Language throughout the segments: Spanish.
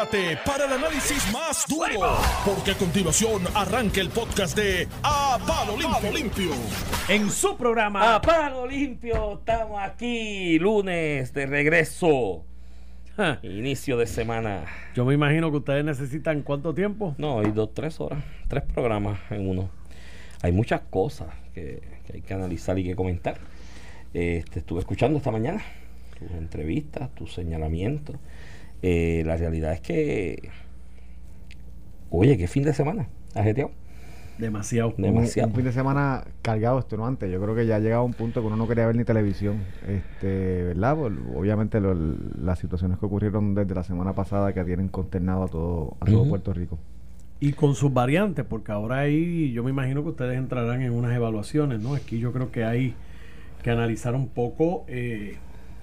prepárate para el análisis más duro, porque a continuación arranca el podcast de A Palo Limpio. Limpio. En su programa A Palo Limpio, estamos aquí lunes de regreso. Inicio de semana. Yo me imagino que ustedes necesitan cuánto tiempo. No, hay dos, tres horas, tres programas en uno. Hay muchas cosas que, que hay que analizar y que comentar. Este, estuve escuchando esta mañana tus entrevistas, tus señalamientos. Eh, la realidad es que, oye, qué fin de semana, ajeteado. Demasiado. Demasiado. Un, fin de semana cargado, extenuante. Yo creo que ya ha llegado a un punto que uno no quería ver ni televisión. Este, ¿verdad? Pues, obviamente lo- las situaciones que ocurrieron desde la semana pasada que tienen consternado a todo, a todo. Puerto Rico. Y con sus variantes, porque ahora ahí yo me imagino que ustedes entrarán en unas evaluaciones, ¿no? Aquí yo creo que hay que analizar un poco eh,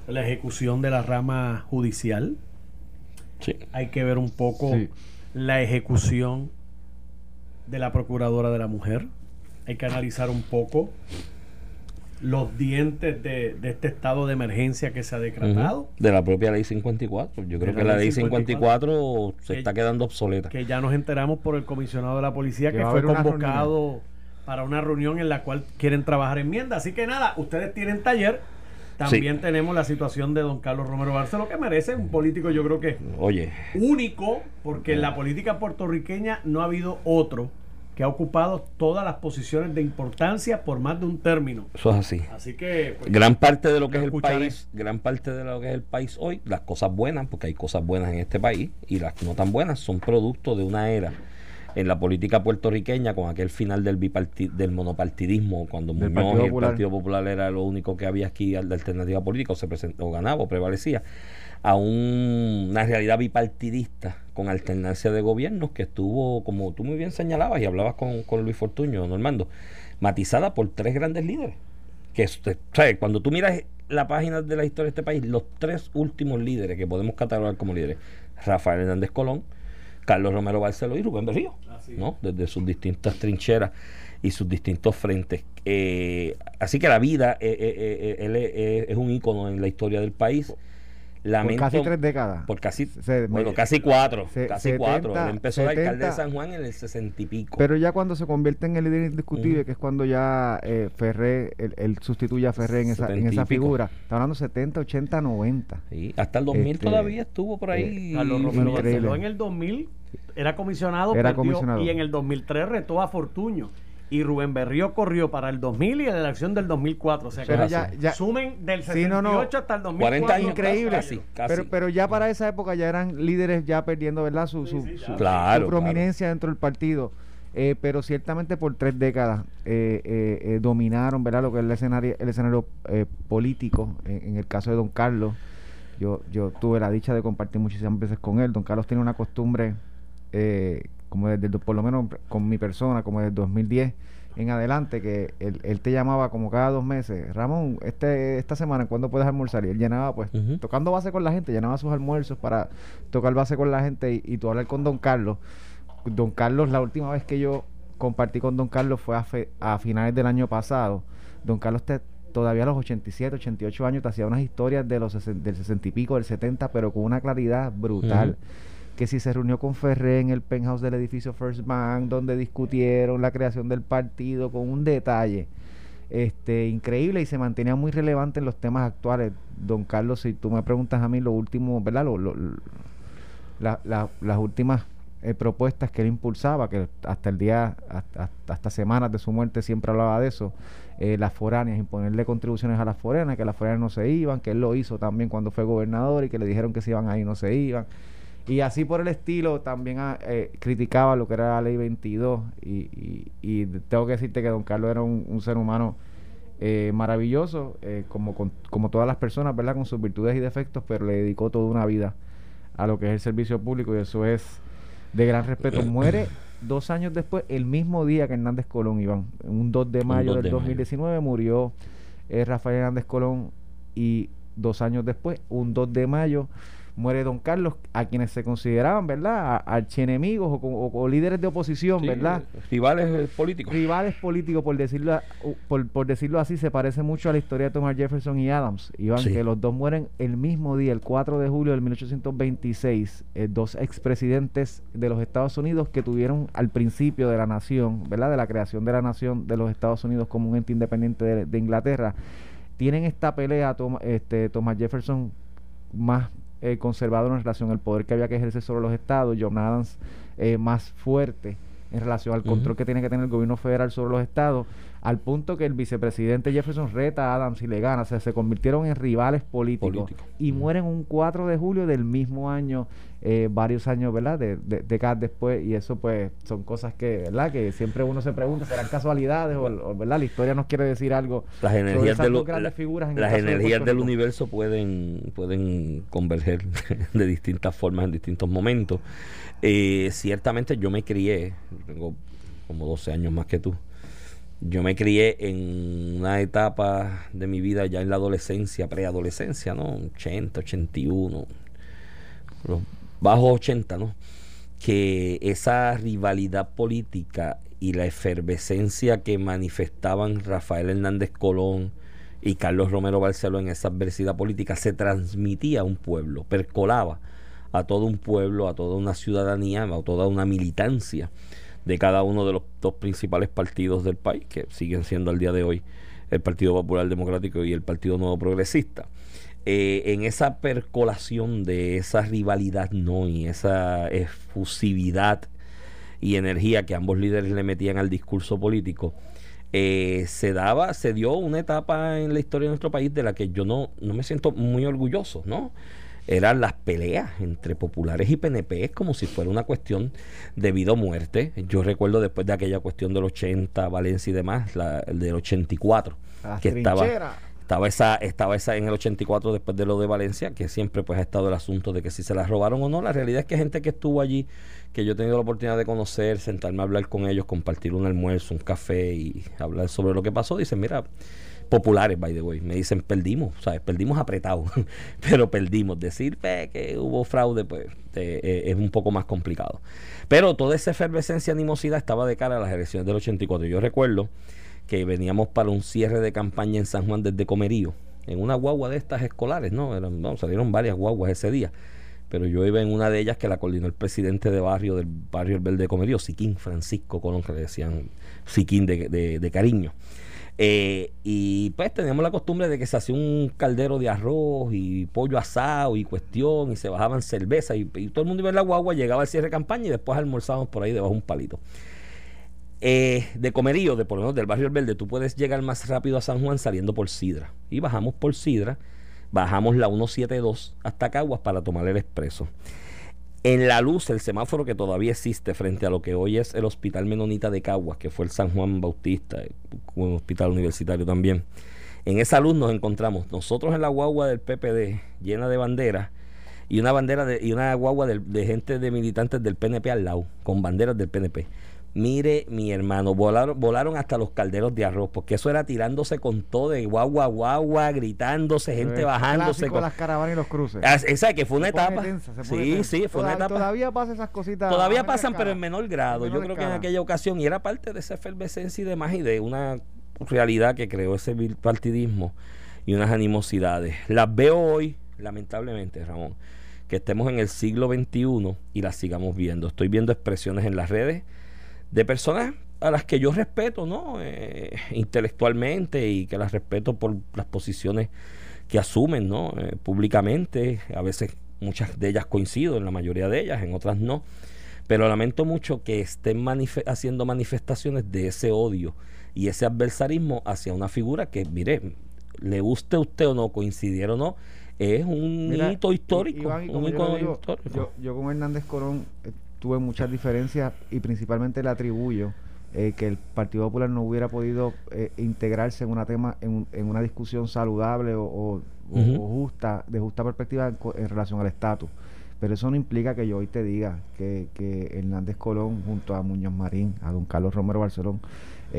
la ejecución de la rama judicial. Sí. Hay que ver un poco Sí. la ejecución de la Procuradora de la Mujer. Hay que analizar un poco los dientes de, de este estado de emergencia que se ha decretado. De la propia ley 54. Yo creo la que la ley ley 54 54 se que- está quedando obsoleta. que ya nos enteramos por el comisionado de la policía Que fue una convocado para una reunión en la cual quieren trabajar enmiendas. Así que nada, ustedes tienen taller. También tenemos la situación de don Carlos Romero Barceló, que merece un político, yo creo que Oye, único, porque en la política puertorriqueña no ha habido otro que ha ocupado todas las posiciones de importancia por más de un término. eso es así. Así que pues, Gran parte de lo que es el país, gran parte de lo que es el país hoy, las cosas buenas, porque hay cosas buenas en este país y las no tan buenas son producto de una era en la política puertorriqueña con aquel final del del monopartidismo cuando Muñoz Partido y el. Partido Popular era lo único que había aquí de alternativa política o se presentó o ganaba o prevalecía a un- una realidad bipartidista con alternancia de gobiernos que estuvo, como tú muy bien señalabas y hablabas con, con Luis Fortuño, Normando, matizada por tres grandes líderes. Que sea, cuando tú miras la página de la historia de este país, los tres últimos líderes que podemos catalogar como líderes, Rafael Hernández Colón, Carlos Romero Barceló y Rubén Berrío, ¿no? Desde sus distintas trincheras y sus distintos frentes. Eh, así que la vida, eh, eh, eh, él es, un ícono en la historia del país. Por casi tres décadas. por casi, Se- bueno, casi cuatro, se- casi 70, cuatro. Él empezó de alcalde de 70. San Juan en el sesenta y pico. Pero ya cuando se convierte en el líder indiscutible, que es cuando ya eh, Ferré, él, él sustituye a Ferré en esa, en 70 esa figura. Está hablando 70, 80, 90. Sí, hasta el 2000 Este, todavía estuvo por ahí. Carlos Romero. Barceló en el 2000 era comisionado, Era perdió, comisionado. y en el 2003 retó a Fortuño. Y Rubén Berrío corrió para el 2000 y en la elección del 2004. O sea que Pero ya, ya, sumen del Sí, 68 no, no. hasta el 2004. 40 años, increíble. casi, casi. Pero, pero ya para esa época ya eran líderes ya perdiendo, ¿verdad? Su, su, sí, su- Claro, su prominencia dentro del partido. Eh, pero ciertamente por tres décadas eh, eh, eh, dominaron, ¿verdad? Lo que es el escenario, el escenario eh, político. En, en el caso de Don Carlos, yo, yo tuve la dicha de compartir muchísimas veces con él. Don Carlos tiene una costumbre, eh, como desde, por lo menos con mi persona, como desde el 2010 en adelante, que él, él te llamaba como cada dos meses, Ramón, este, esta semana, ¿cuándo puedes almorzar? Y él llenaba, pues, tocando base con la gente, llenaba sus almuerzos para tocar base con la gente y, y tú hablar con Don Carlos. Don Carlos, la última vez que yo compartí con Don Carlos fue a, fe- a finales del año pasado. Don Carlos te- todavía a los 87, 88 años te hacía unas historias de los del 60 y pico, del 70, pero con una claridad brutal. Que si se reunió con Ferré en el penthouse del edificio First Bank, donde discutieron la creación del partido con un detalle este increíble y se mantenía muy relevante en los temas actuales. Don Carlos, si tú me preguntas a mí lo último, ¿verdad? Lo- lo- lo- la- la- las últimas eh, propuestas que él impulsaba, que hasta el día, hasta, hasta semanas de su muerte siempre hablaba de eso, eh, las foráneas, imponerle contribuciones a las foráneas, que las foráneas no se iban, que él lo hizo también cuando fue gobernador y que le dijeron que se iban ahí no se iban. Y así por el estilo también ah, eh, criticaba lo que era la ley 22 y, y- y tengo que decirte que don Carlos era un, un ser humano eh, maravilloso, eh, como, con- como todas las personas, ¿verdad? Con sus virtudes y defectos, pero le dedicó toda una vida a lo que es el servicio público y eso es de gran respeto. Muere dos años después, el mismo día que Hernández Colón, Iván, un 2 de mayo 2 del de mayo. 2019 murió eh, Rafael Hernández Colón y dos años después, un 2 de mayo, muere Don Carlos, a quienes se consideraban, ¿verdad?, archienemigos o, o, líderes de oposición, ¿verdad? Rivales eh, políticos. Rivales políticos, por decirlo, por, por, decirlo así, se parece mucho a la historia de Thomas Jefferson y Adams, Iván, que los dos mueren el mismo día, el 4 de julio de 1826, eh, dos expresidentes de los Estados Unidos que tuvieron al principio de la nación, ¿verdad?, de la creación de la nación de los Estados Unidos como un ente independiente de, Inglaterra, tienen esta pelea, este, Thomas Jefferson más eh, conservador en relación al poder que había que ejercer sobre los estados, John Adams eh, más fuerte en relación al control que tiene que tener el gobierno federal sobre los estados, al punto que el vicepresidente Jefferson reta a Adams y le gana, o sea, se convirtieron en rivales políticos y mueren un 4 de julio del mismo año eh, varios años, ¿verdad? De, de, décadas después y eso pues son cosas que, ¿verdad? Que siempre uno se pregunta, ¿serán casualidades o, ¿verdad? La historia nos quiere decir algo. Las energías, grandes figuras las energías del universo pueden, pueden converger de distintas formas en distintos momentos. Eh, ciertamente yo me crié, tengo como 12 años más que tú, yo me crié en una etapa de mi vida ya en la adolescencia, preadolescencia, ¿no? 80, 81, los bajo 80, ¿no? Que esa rivalidad política y la efervescencia que manifestaban Rafael Hernández Colón y Carlos Romero Barceló en esa adversidad política se transmitía a un pueblo, percolaba a todo un pueblo, a toda una ciudadanía, a toda una militancia de cada uno de los dos principales partidos del país, que siguen siendo al día de hoy el Partido Popular Democrático y el Partido Nuevo Progresista. Eh, en esa percolación de esa rivalidad no y esa efusividad y energía que ambos líderes le metían al discurso político, eh, se daba, se dio una etapa en la historia de nuestro país de la que yo no, no me siento muy orgulloso, ¿no? Eran las peleas entre populares y PNP como si fuera una cuestión de vida o muerte. Yo recuerdo después de aquella cuestión del 80, Valencia y demás, la, el del 84, que estaba estaba esa, estaba esa en el 84 después de lo de Valencia, que siempre pues ha estado el asunto de que si se la robaron o no. La realidad es que gente que estuvo allí, que yo he tenido la oportunidad de conocer, sentarme a hablar con ellos, compartir un almuerzo, un café y hablar sobre lo que pasó, dicen, mira, populares, by the way, me dicen, perdimos, ¿sabes? Perdimos apretado, pero perdimos. Decir que hubo fraude, pues eh, es un poco más complicado. Pero toda esa efervescencia, animosidad estaba de cara a las elecciones del 84. Yo recuerdo que veníamos para un cierre de campaña en San Juan desde Comerío, en una guagua de estas escolares, ¿no? Eran, salieron varias guaguas ese día, pero yo iba en una de ellas que la coordinó el presidente de barrio del barrio El Verde de Comerío, Siquín Francisco Colón, que le decían Siquín de, cariño. Eh, y pues teníamos la costumbre de que se hacía un caldero de arroz y pollo asado y cuestión, y se bajaban cerveza, y, todo el mundo iba en la guagua, llegaba al cierre de campaña y después almorzábamos por ahí debajo de un palito. Eh, de Comerío, de por lo menos del barrio El Verde, tú puedes llegar más rápido a San Juan saliendo por Sidra. Y bajamos por Sidra, bajamos la 172 hasta Caguas para tomar el expreso. En la luz, el semáforo que todavía existe frente a lo que hoy es el Hospital Menonita de Caguas, que fue el San Juan Bautista, un hospital universitario también. En esa luz nos encontramos nosotros en la guagua del PPD, llena de banderas, y una bandera de, y una guagua de, de gente de militantes del PNP al lado, con banderas del PNP. Mire, mi hermano, volaron, volaron hasta los calderos de arroz, porque eso era tirándose con todo, de guagua, guagua, gritándose, gente bajándose. Con las caravanas y los cruces. Ah, esa que fue una etapa. sí, sí, fue una etapa. Todavía pasan esas cositas. Todavía pasan, pero en menor grado. Yo creo que en aquella ocasión, y era parte de esa efervescencia y demás, y de una realidad que creó ese partidismo y unas animosidades. Las veo hoy, lamentablemente, Ramón, que estemos en el siglo XXI y las sigamos viendo. Estoy viendo expresiones en las redes de personas a las que yo respeto, ¿no? Eh, intelectualmente y que las respeto por las posiciones que asumen, ¿no? Eh, públicamente, a veces muchas de ellas coincido, en la mayoría de ellas, en otras no. Pero lamento mucho que estén haciendo manifestaciones de ese odio y ese adversarismo hacia una figura que, mire, le guste a usted o no, coincidieron o no, es un hito histórico. yo, yo, con Hernández Corón eh, tuve muchas diferencias y principalmente le atribuyo eh, que el Partido Popular no hubiera podido eh, integrarse en una tema en, en, una discusión saludable o, justa de justa perspectiva en, relación al estatus. Pero eso no implica que yo hoy te diga que, que Hernández Colón junto a Muñoz Marín, a don Carlos Romero Barcelón,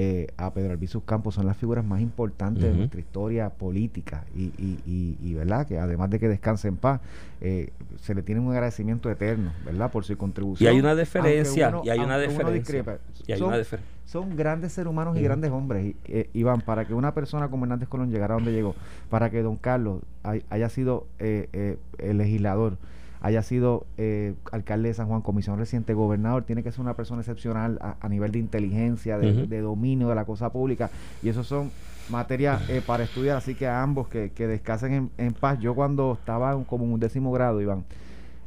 eh, a Pedro Albizu Campos son las figuras más importantes de nuestra historia política y, y, y, verdad que además de que descanse en paz eh, se le tiene un agradecimiento eterno verdad por su contribución. Y hay una diferencia y hay una diferencia y hay son, una diferencia son grandes seres humanos y grandes hombres. Eh, Iván para que una persona como Hernández Colón llegara a donde llegó para que don Carlos haya sido el legislador haya sido eh, alcalde de San Juan, comisión reciente, gobernador, tiene que ser una persona excepcional a, nivel de inteligencia, de, dominio de la cosa pública. Y eso son materias eh, para estudiar, así que a ambos que, que descansen en, paz. Yo cuando estaba como en un décimo grado, Iván,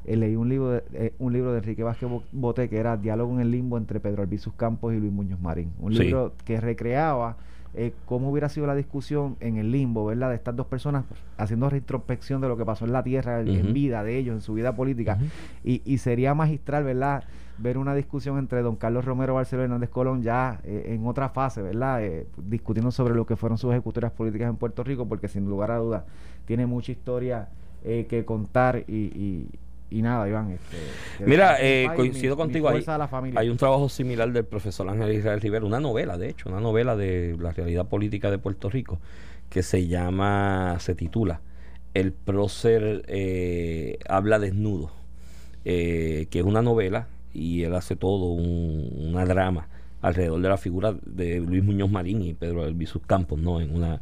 eh, leí un libro, de, un libro de Enrique Vázquez Boté que era Diálogo en el Limbo entre Pedro Albizus Campos y Luis Muñoz Marín. Un libro que recreaba eh, cómo hubiera sido la discusión en el limbo, ¿verdad? De estas dos personas haciendo retrospección de lo que pasó en la tierra, en vida de ellos, en su vida política. y, y, sería magistral, ¿verdad? Ver una discusión entre don Carlos Romero Barcelona y Hernández Colón ya eh, en otra fase, ¿verdad? Eh, discutiendo sobre lo que fueron sus ejecutorias políticas en Puerto Rico, porque sin lugar a dudas tiene mucha historia que contar y y nada, Iván. Este, Mira, eh, coincido contigo ahí. Hay un trabajo similar del profesor Ángel Israel Rivera, una novela, de hecho, una novela de la realidad política de Puerto Rico, que se llama, se titula El prócer eh, habla desnudo, eh, que es una novela y él hace todo un, una drama alrededor de la figura de Luis Muñoz Marín y Pedro Albizu Campos, ¿no? En una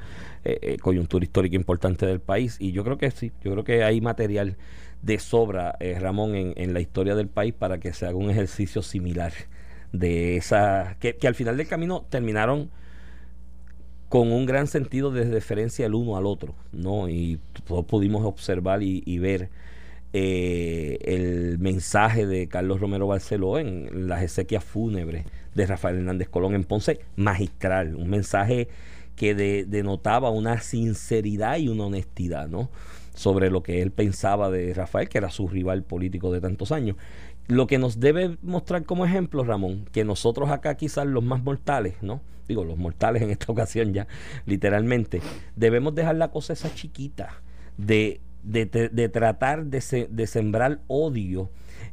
coyuntura histórica importante del país. Y yo creo que sí, yo creo que hay material de sobra, eh, Ramón, en, en, la historia del país para que se haga un ejercicio similar de esa, que, al final del camino terminaron con un gran sentido de deferencia el uno al otro, ¿no? Y todos pudimos observar y, ver eh, el mensaje de Carlos Romero Barceló en las exequias fúnebres de Rafael Hernández Colón en Ponce, magistral, un mensaje que denotaba una sinceridad y una honestidad, ¿no? Sobre lo que él pensaba de Rafael, que era su rival político de tantos años. Lo que nos debe mostrar como ejemplo, Ramón, que nosotros acá quizás los más mortales, ¿no? Digo, los mortales en esta ocasión ya, literalmente, debemos dejar la cosa esa chiquita de, de, tratar de, de sembrar odio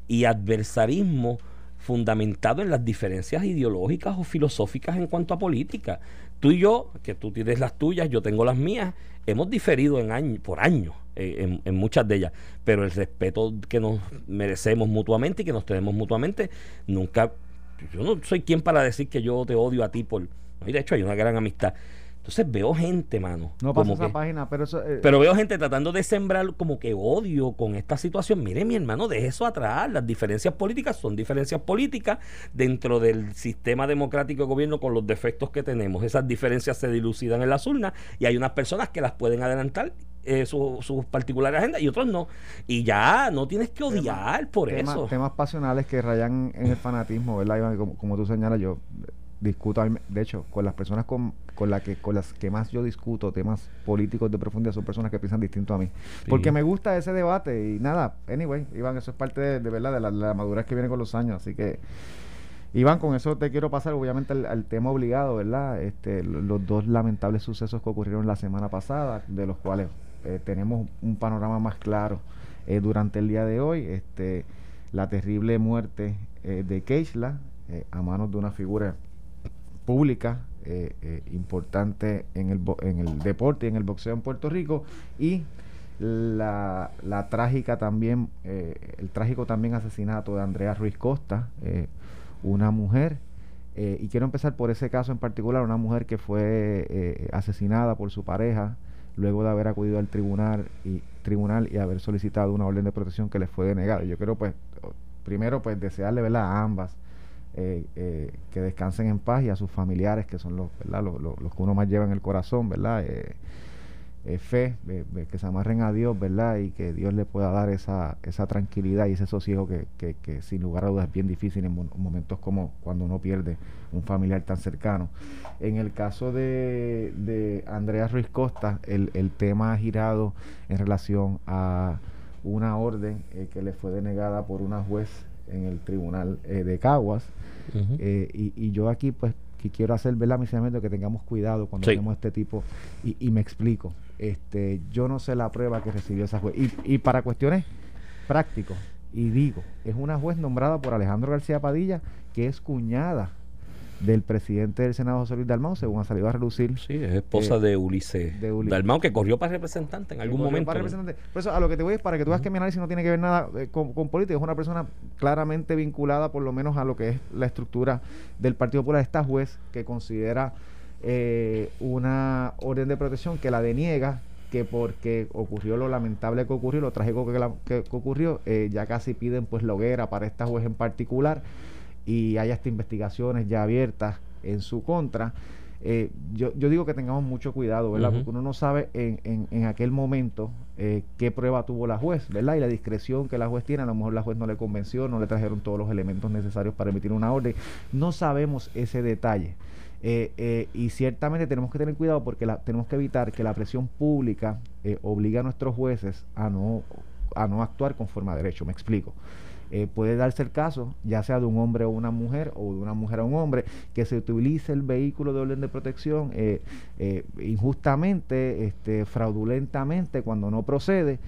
y adversarismo fundamentado en las diferencias ideológicas o filosóficas en cuanto a política. Tú y yo, que tú tienes las tuyas, yo tengo las mías, hemos diferido en año, por años eh, en, muchas de ellas, pero el respeto que nos merecemos mutuamente y que nos tenemos mutuamente, nunca, yo no soy quien para decir que yo te odio a ti por, y de hecho hay una gran amistad. Entonces veo gente, mano. No pasa esa página, pero eh, pero veo gente tratando de sembrar como que odio con esta situación. Mire, mi hermano, deje eso atrás. Las diferencias políticas son diferencias políticas dentro del sistema democrático de gobierno con los defectos que tenemos. Esas diferencias se dilucidan en las urnas y hay unas personas que las pueden adelantar eh, sus su particulares agendas y otros no. Y ya, no tienes que odiar por eso. Temas pasionales que rayan en el fanatismo, ¿verdad, Como, como tú señalas, yo discuto, de hecho, con las personas con, con, la que, con las que más yo discuto temas políticos de profundidad son personas que piensan distinto a mí. Porque me gusta ese debate y nada, anyway, Iván, eso es parte de, verdad de la, madurez que viene con los años, así que... Iván, con eso te quiero pasar obviamente al, tema obligado, ¿verdad? Este, los dos lamentables sucesos que ocurrieron la semana pasada, de los cuales eh, tenemos un panorama más claro eh, durante el día de hoy. Este, la terrible muerte eh, de Keishla a manos de una figura pública importante en el, en el deporte y en el boxeo en Puerto Rico y la, la trágica también, el trágico también asesinato de Andrea Ruiz Costa, una mujer y quiero empezar por ese caso en particular, una mujer que fue asesinada por su pareja luego de haber acudido al tribunal y tribunal y haber solicitado una orden de protección que les fue denegada. Yo quiero pues primero pues desearle ¿verdad? a ambas eh, eh, que descansen en paz y a sus familiares que son los, ¿verdad? Los, los, que uno más lleva en el corazón, ¿verdad? Eh, eh, fe, que se amarren a Dios, ¿verdad? Y que Dios le pueda dar esa, esa tranquilidad y ese sosiego que, que, sin lugar a dudas es bien difícil en momentos como cuando uno pierde un familiar tan cercano. En el caso de, de Andrea Ruiz Costa, el, el tema ha girado en relación a una orden que le fue denegada por una juez en el tribunal de Caguas. Y, y yo aquí pues que quiero hacer ver la de que tengamos cuidado cuando tenemos este tipo y, y, me explico. Este yo no sé la prueba que recibió esa juez y, y para cuestiones prácticos y digo, es una juez nombrada por Alejandro García Padilla, que es cuñada del presidente del Senado, José Luis Dalmau, según ha salido a relucir. Sí, es esposa eh, de Ulises de Dalmau, que corrió para representante en algún momento. para ¿no? representante. Por eso, a lo que te voy es para que tú veas que mi análisis no tiene que ver nada eh, con, con política. Es una persona claramente vinculada, por lo menos, a lo que es la estructura del Partido Popular. Esta juez que considera eh, una orden de protección que la deniega, que porque ocurrió lo lamentable que ocurrió, lo trágico que, la- que- que ocurrió, eh, ya casi piden pues la hoguera para esta juez en particular y hay hasta investigaciones ya abiertas en su contra. Eh, yo, yo digo que tengamos mucho cuidado, ¿verdad? Porque uno no sabe en, en, en aquel momento eh, qué prueba tuvo la juez, ¿verdad? Y la discreción que la juez tiene, a lo mejor la juez no le convenció, no le trajeron todos los elementos necesarios para emitir una orden. No sabemos ese detalle. Eh, eh, y ciertamente tenemos que tener cuidado porque la, tenemos que evitar que la presión pública eh, obligue a nuestros jueces a no, a no actuar conforme a derecho. Me explico. Eh, puede darse el caso, ya sea de un hombre o una mujer, o de una mujer a un hombre, que se utilice el vehículo de orden de protección eh, eh, injustamente, este, fraudulentamente, cuando no procede.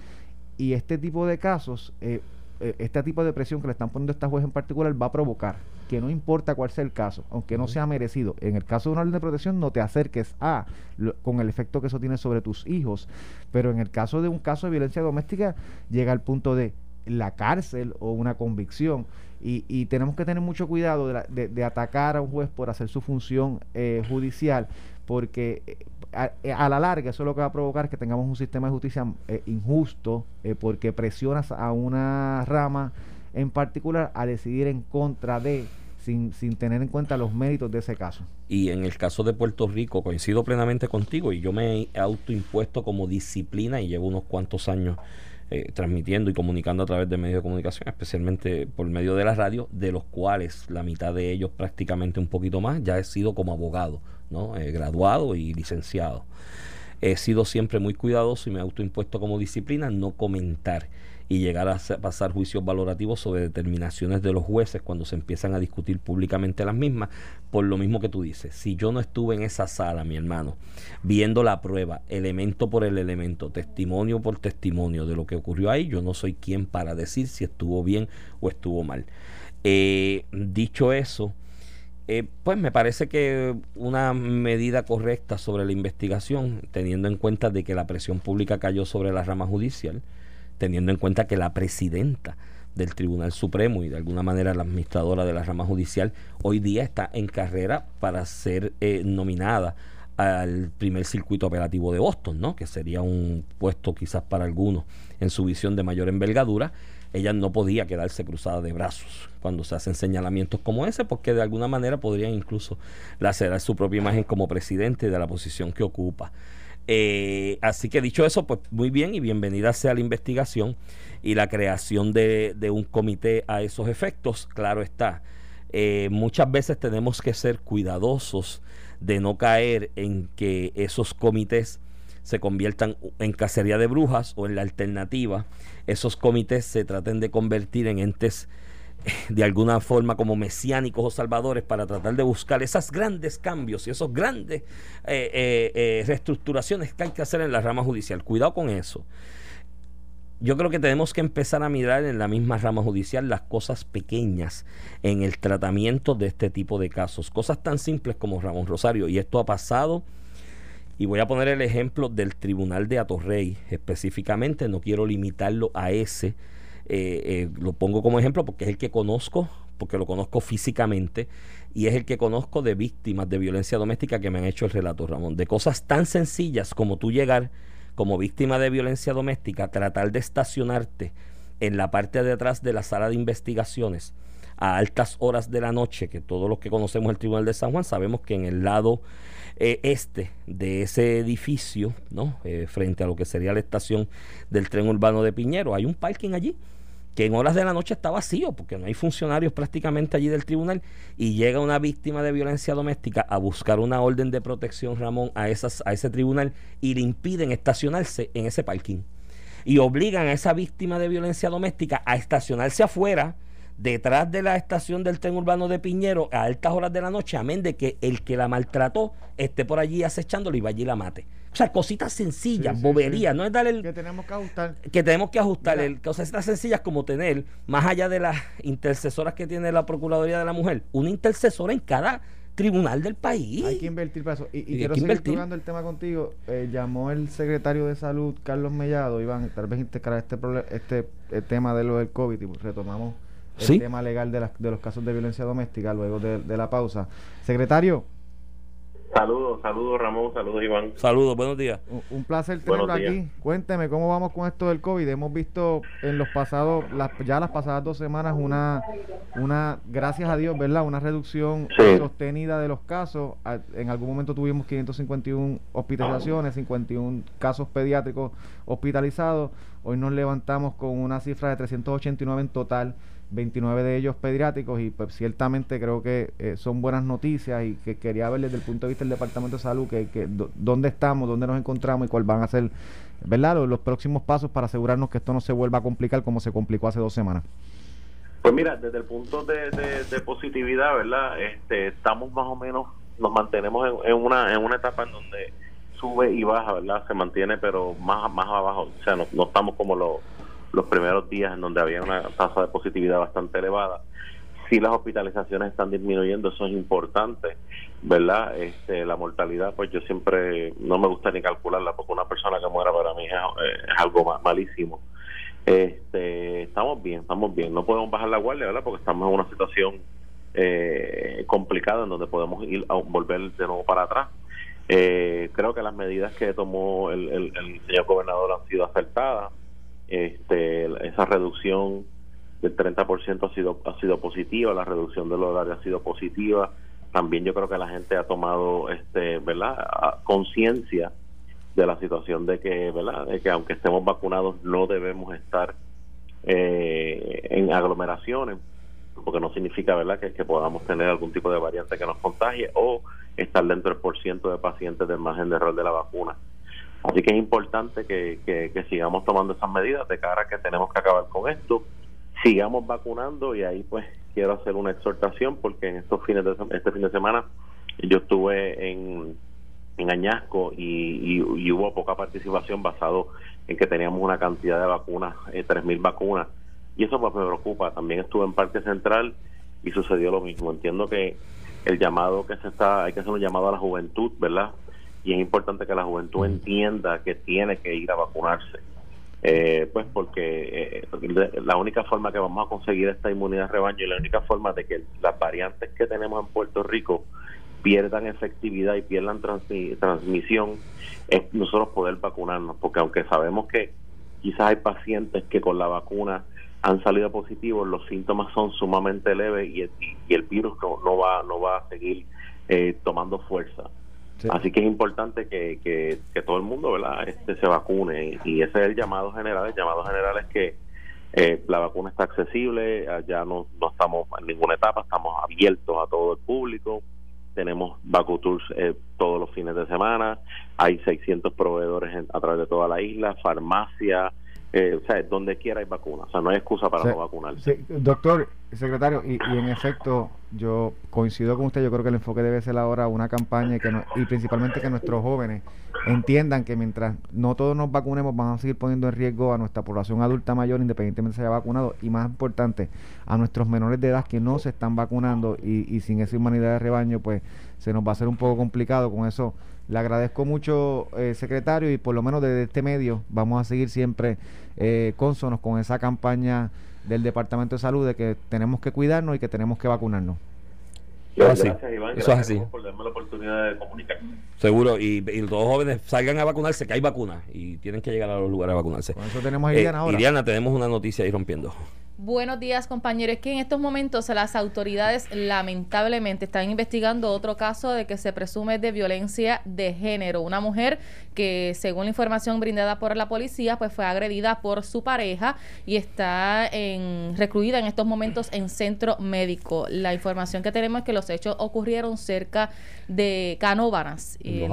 Y este tipo de casos, eh, eh, este tipo de presión que le están poniendo a esta juez en particular va a provocar que no importa cuál sea el caso, aunque no sea merecido, en el caso de una orden de protección no te acerques a, lo- con el efecto que eso tiene sobre tus hijos, pero en el caso de un caso de violencia doméstica llega al punto de la cárcel o una convicción. Y, y tenemos que tener mucho cuidado de, la- de- atacar a un juez por hacer su función eh, judicial, porque eh, a, eh, a la larga eso lo que va a provocar es que tengamos un sistema de justicia eh, injusto, porque presionas a una rama en particular a decidir en contra de, sin, sin tener en cuenta los méritos de ese caso. Y en el caso de Puerto Rico, coincido plenamente contigo y yo me he autoimpuesto como disciplina y llevo unos cuantos años eh, transmitiendo y comunicando a través de medios de comunicación, especialmente por medio de la radio, de los cuales la mitad de ellos prácticamente un poquito más ya he sido como abogado, ¿no? Eh, graduado y licenciado. He sido siempre muy cuidadoso y me he autoimpuesto como disciplina no comentar y llegar a pasar juicios valorativos sobre determinaciones de los jueces cuando se empiezan a discutir públicamente las mismas, por lo mismo que tú dices. Si yo no estuve en esa sala, mi hermano, viendo la prueba, elemento por el elemento, testimonio por testimonio de lo que ocurrió ahí, yo no soy quien para decir si estuvo bien o estuvo mal. Eh, dicho eso, eh, pues me parece que una medida correcta sobre la investigación, teniendo en cuenta de que la presión pública cayó sobre la rama judicial, teniendo en cuenta que la presidenta del Tribunal Supremo y de alguna manera la administradora de la rama judicial hoy día está en carrera para ser eh, nominada al primer circuito operativo de Boston, ¿no? que sería un puesto quizás para algunos en su visión de mayor envergadura. Ella no podía quedarse cruzada de brazos cuando se hacen señalamientos como ese, porque de alguna manera podrían incluso lacerar su propia imagen como presidente de la posición que ocupa. Eh, así que dicho eso, pues muy bien y bienvenida sea la investigación y la creación de, un comité a esos efectos, claro está. Eh, muchas veces tenemos que ser cuidadosos de no caer en que esos comités se conviertan en cacería de brujas o en la alternativa, esos comités se traten de convertir en entes de alguna forma como mesiánicos o salvadores para tratar de buscar esos grandes cambios y esos grandes eh, eh, eh, reestructuraciones que hay que hacer en la rama judicial. Cuidado con eso. Yo creo que tenemos que empezar a mirar en la misma rama judicial las cosas pequeñas en el tratamiento de este tipo de casos. Cosas tan simples como Ramón Rosario. Y esto ha pasado. Y voy a poner el ejemplo del Tribunal de Atorrey específicamente. No quiero limitarlo a ese. Eh, eh, lo pongo como ejemplo porque es el que conozco, porque lo conozco físicamente y es el que conozco de víctimas de violencia doméstica que me han hecho el relato, Ramón. De cosas tan sencillas como tú llegar como víctima de violencia doméstica, tratar de estacionarte en la parte de atrás de la sala de investigaciones a altas horas de la noche, que todos los que conocemos el Tribunal de San Juan sabemos que en el lado eh, este de ese edificio, ¿no? Eh, frente a lo que sería la estación del tren urbano de Piñero, hay un parking allí que en horas de la noche está vacío porque no hay funcionarios prácticamente allí del tribunal y llega una víctima de violencia doméstica a buscar una orden de protección, Ramón, a, esas, a ese tribunal y le impiden estacionarse en ese parking. Y obligan a esa víctima de violencia doméstica a estacionarse afuera, detrás de la estación del tren urbano de Piñero, a altas horas de la noche, amén de que el que la maltrató esté por allí acechándolo y vaya y la mate. O sea, cositas sencillas, Sí, boberías, sí. no es darle el, Que tenemos que ajustar. que tenemos que ajustar el, cosas tan sencillas como tener, más allá de las intercesoras que tiene la Procuraduría de la Mujer, una intercesora en cada tribunal del país. Hay que invertir para eso. Y, y hay quiero seguir tocando el tema contigo. Eh, llamó el secretario de Salud, Carlos Mellado. Iván, tal vez integrar este, este eh, tema de lo del COVID y retomamos el tema legal de, las, de los casos de violencia doméstica luego de, de la pausa. Secretario, Saludos, saludos Ramón, saludos Iván. Saludos, buenos días. un- un placer tenerlo aquí. Cuénteme cómo vamos con esto del COVID. Hemos visto en los pasados, las, ya las pasadas dos semanas, una, una, gracias a Dios, ¿verdad? Una reducción Sí. sostenida de los casos. En algún momento tuvimos 551 hospitalizaciones, 51 casos pediátricos hospitalizados. Hoy nos levantamos con una cifra de 389 en total. 29 de ellos pediátricos y pues ciertamente creo que eh, son buenas noticias y que quería ver desde el punto de vista del Departamento de Salud que, que dónde estamos, dónde nos encontramos y cuáles van a ser ¿verdad? Los, los próximos pasos para asegurarnos que esto no se vuelva a complicar como se complicó hace dos semanas. Pues mira, desde el punto de, de- de positividad, ¿verdad? Este, estamos más o menos, nos mantenemos en, en una en una etapa en donde sube y baja, ¿verdad? Se mantiene, pero más más abajo, o sea, no, no estamos como los los primeros días en donde había una tasa de positividad bastante elevada. Si las hospitalizaciones están disminuyendo, eso es importante, ¿verdad? Este, la mortalidad, pues yo siempre no me gusta ni calcularla, porque una persona que muera para mí es, eh, algo ma- malísimo. Este, estamos bien, estamos bien. No podemos bajar la guardia, ¿verdad? Porque estamos en una situación eh, complicada en donde podemos ir a volver de nuevo para atrás. Eh, creo que las medidas que tomó el- el señor gobernador han sido acertadas. Este, esa reducción del 30% ha sido ha sido positiva, la reducción del horario ha sido positiva. También yo creo que la gente ha tomado, este, ¿verdad? Conciencia de la situación de que, ¿verdad? De que aunque estemos vacunados no debemos estar eh, en aglomeraciones, porque no significa, ¿verdad? Que, que podamos tener algún tipo de variante que nos contagie o estar dentro del por ciento de pacientes del margen de error de la vacuna. Así que es importante que, que, sigamos tomando esas medidas de cara a que tenemos que acabar con esto, sigamos vacunando y ahí pues quiero hacer una exhortación porque en estos fines de este fin de semana yo estuve en, en Añasco y, y, y hubo poca participación basado en que teníamos una cantidad de vacunas, eh, 3.000 vacunas y eso pues me preocupa. También estuve en Parque Central y sucedió lo mismo. Entiendo que el llamado que se está, hay que hacer un llamado a la juventud, ¿verdad? Y es importante que la juventud entienda que tiene que ir a vacunarse. Eh, pues porque eh, la única forma que vamos a conseguir esta inmunidad rebaño y la única forma de que las variantes que tenemos en Puerto Rico pierdan efectividad y pierdan transmi- transmisión es nosotros poder vacunarnos porque aunque sabemos que quizás hay pacientes que con la vacuna han salido positivos los síntomas son sumamente leves y el, y el virus no, no va no va a seguir eh, tomando fuerza Sí. Así que es importante que, que, que todo el mundo ¿verdad? Este, se vacune y ese es el llamado general. El llamado general es que eh, la vacuna está accesible, ya no, no estamos en ninguna etapa, estamos abiertos a todo el público, tenemos VacuTours eh, todos los fines de semana, hay 600 proveedores en- a través de toda la isla, farmacia, eh, o sea, donde quiera hay vacuna, o sea, no hay excusa para no vacunarse. Sí, doctor, secretario, y, y en efecto, yo coincido con usted, yo creo que el enfoque debe ser ahora una campaña y, que no- y principalmente que nuestros jóvenes entiendan que mientras no todos nos vacunemos, vamos a seguir poniendo en riesgo a nuestra población adulta mayor, independientemente se haya vacunado, y más importante, a nuestros menores de edad que no se están vacunando y, y sin esa humanidad de rebaño, pues se nos va a hacer un poco complicado con eso. Le agradezco mucho, eh, secretario, y por lo menos desde este medio vamos a seguir siempre eh, cónsonos con esa campaña del Departamento de Salud de que tenemos que cuidarnos y que tenemos que vacunarnos. Eso es así. Gracias, Iván. Eso es así. por darme la oportunidad de comunicarme. Seguro, y, y todos los jóvenes salgan a vacunarse, que hay vacunas y tienen que llegar a los lugares a vacunarse. Con eso tenemos a Eh, Iriana ahora. Iriana, tenemos una noticia ahí rompiendo. Buenos días, compañeros. Es que en estos momentos las autoridades lamentablemente están investigando otro caso de que se presume de violencia de género. Una mujer que, según la información brindada por la policía, pues fue agredida por su pareja y está en, recluida en estos momentos en centro médico. La información que tenemos es que los hechos ocurrieron cerca de Canóvanas. Eh,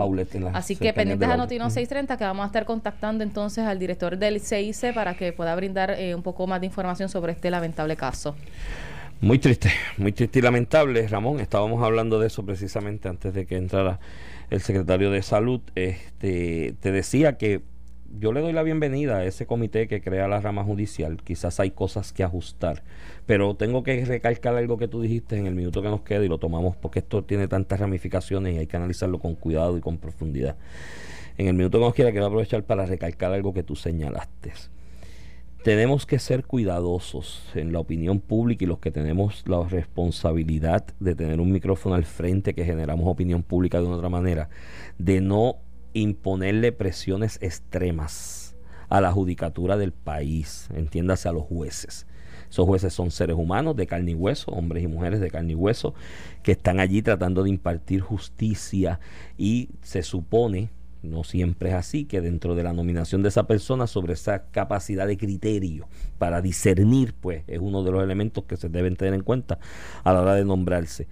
Así que pendientes a. Notino 630 que vamos a estar contactando entonces al director del CIC para que pueda brindar eh, un poco más de información sobre este lamentable caso. Muy triste, muy triste y lamentable, Ramón. Estábamos hablando de eso precisamente antes de que entrara el secretario de Salud. Este, te decía que yo le doy la bienvenida a ese comité que crea la rama judicial. Quizás hay cosas que ajustar, pero tengo que recalcar algo que tú dijiste en el minuto que nos queda y lo tomamos porque esto tiene tantas ramificaciones y hay que analizarlo con cuidado y con profundidad. En el minuto que nos queda quiero aprovechar para recalcar algo que tú señalaste. Tenemos que ser cuidadosos en la opinión pública y los que tenemos la responsabilidad de tener un micrófono al frente que generamos opinión pública de una otra manera, de no imponerle presiones extremas a la judicatura del país, entiéndase a los jueces. Esos jueces son seres humanos de carne y hueso, hombres y mujeres de carne y hueso, que están allí tratando de impartir justicia y se supone, no siempre es así, que dentro de la nominación de esa persona sobre esa capacidad de criterio para discernir, pues es uno de los elementos que se deben tener en cuenta a la hora de nombrarse.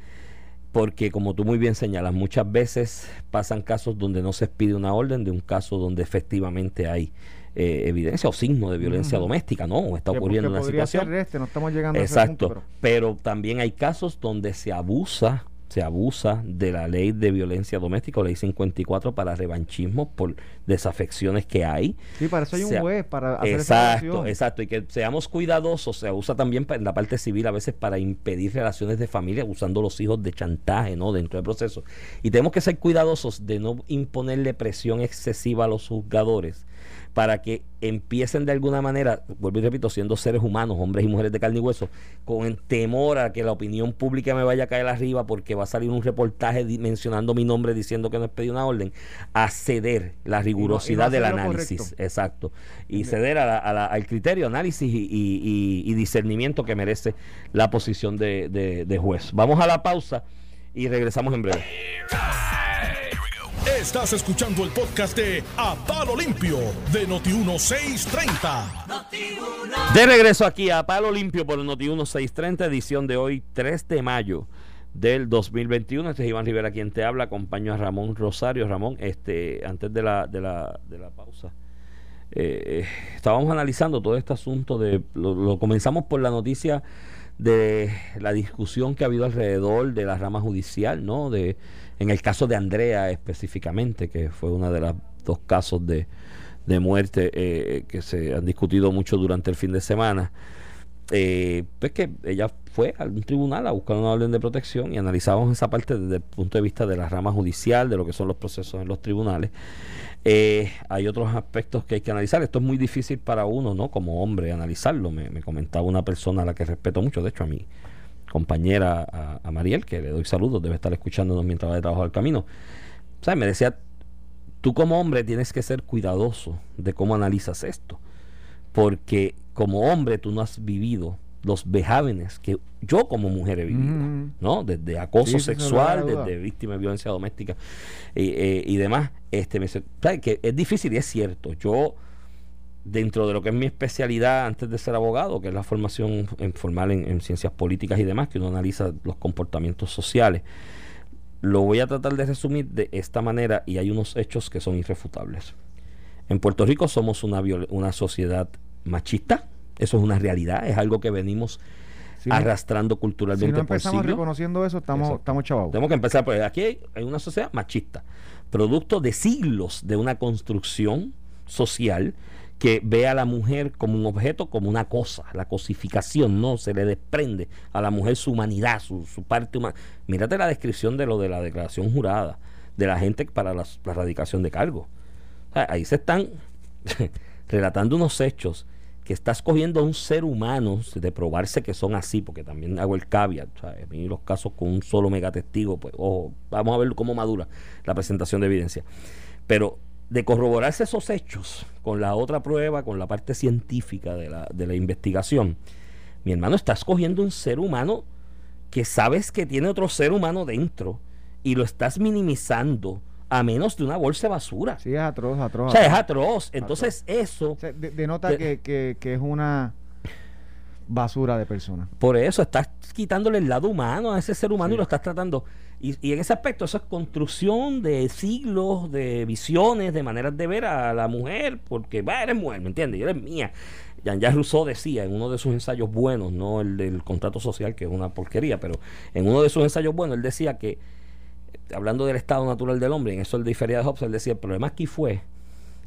Porque como tú muy bien señalas, muchas veces pasan casos donde no se pide una orden de un caso donde efectivamente hay eh, evidencia o signo de violencia doméstica, no, está ocurriendo una situación. este, no estamos llegando Exacto, a ese punto, pero... pero también hay casos donde se abusa se abusa de la ley de violencia doméstica, ley 54, para revanchismo por desafecciones que hay. Sí, para eso hay un juez para hacer Exacto, exacto. Y que seamos cuidadosos, se usa también en la parte civil a veces para impedir relaciones de familia, usando los hijos de chantaje, ¿no? Dentro del proceso. Y tenemos que ser cuidadosos de no imponerle presión excesiva a los juzgadores para que empiecen de alguna manera, vuelvo y repito, siendo seres humanos, hombres y mujeres de carne y hueso, con temor a que la opinión pública me vaya a caer arriba porque va a salir un reportaje mencionando mi nombre diciendo que no he pedido una orden, a ceder la rigurosidad del análisis. Exacto. Y ceder al criterio, análisis y, discernimiento que merece la posición de, de juez. Vamos a la pausa y regresamos en breve. Estás escuchando el podcast de A Palo Limpio de Noti1630. De regreso aquí a Palo Limpio por Noti1630, edición de hoy, 3 de mayo del 2021. Este es Iván Rivera quien te habla, acompaño a Ramón Rosario. Ramón, este, antes de la, de la, de la pausa, eh, estábamos analizando todo este asunto de, lo comenzamos por la noticia de la discusión que ha habido alrededor de la rama judicial, ¿no? De en el caso de Andrea específicamente, que fue uno de los dos casos de, muerte eh, que se han discutido mucho durante el fin de semana, eh, pues que ella fue a un tribunal a buscar una orden de protección y analizamos esa parte desde el punto de vista de la rama judicial, de lo que son los procesos en los tribunales. Eh, hay otros aspectos que hay que analizar. Esto es muy difícil para uno, ¿no? Como hombre, analizarlo. Me, me comentaba una persona a la que respeto mucho, de hecho a mí compañera a, Mariel, que le doy saludos, debe estar escuchándonos mientras va de trabajo al camino. ¿Sabes? Me decía, tú como hombre tienes que ser cuidadoso de cómo analizas esto, porque como hombre tú no has vivido los vejámenes que yo como mujer he vivido, ¿no? Desde acoso sexual, desde víctima de violencia doméstica eh, y demás. Este, me dice, ¿sabes? Que es difícil y es cierto. Yo dentro de lo que es mi especialidad antes de ser abogado, que es la formación en, formal en, ciencias políticas y demás, que uno analiza los comportamientos sociales, lo voy a tratar de resumir de esta manera y hay unos hechos que son irrefutables. En Puerto Rico somos una, una sociedad machista, eso es una realidad, es algo que venimos arrastrando culturalmente si no empezamos reconociendo eso, estamos, estamos chavados. Tenemos que empezar, pues aquí hay una sociedad machista, producto de siglos de una construcción social que ve a la mujer como un objeto, como una cosa, la cosificación, no, se le desprende a la mujer su humanidad, su, parte humana. Mírate la descripción de lo de la declaración jurada de la gente para la, radicación de cargo. ahí se están relatando unos hechos que estás cogiendo a un ser humano de probarse que son así, porque también hago el caveat, o sea, los casos con un solo megatestigo, pues ojo, vamos a ver cómo madura la presentación de evidencia. Pero de corroborarse esos hechos con la otra prueba, con la parte científica de la, de la investigación, mi hermano, está escogiendo un ser humano que sabes que tiene otro ser humano dentro y lo estás minimizando a menos de una bolsa de basura. Sí, es atroz, atroz. O sea, es atroz. Entonces, eso... denota que, que, que, es una basura de personas. Por eso estás quitándole el lado humano a ese ser humano y lo estás tratando. Y, y en ese aspecto, eso es construcción de siglos, de visiones, de maneras de ver a la mujer, porque va, eres mujer, ¿me entiendes? Y eres mía. Jean-Jacques Rousseau decía en uno de sus ensayos buenos, no el del contrato social, que es una porquería, pero en uno de sus ensayos buenos, él decía que, hablando del estado natural del hombre, en eso el difería de Hobbes, él decía, el problema aquí fue,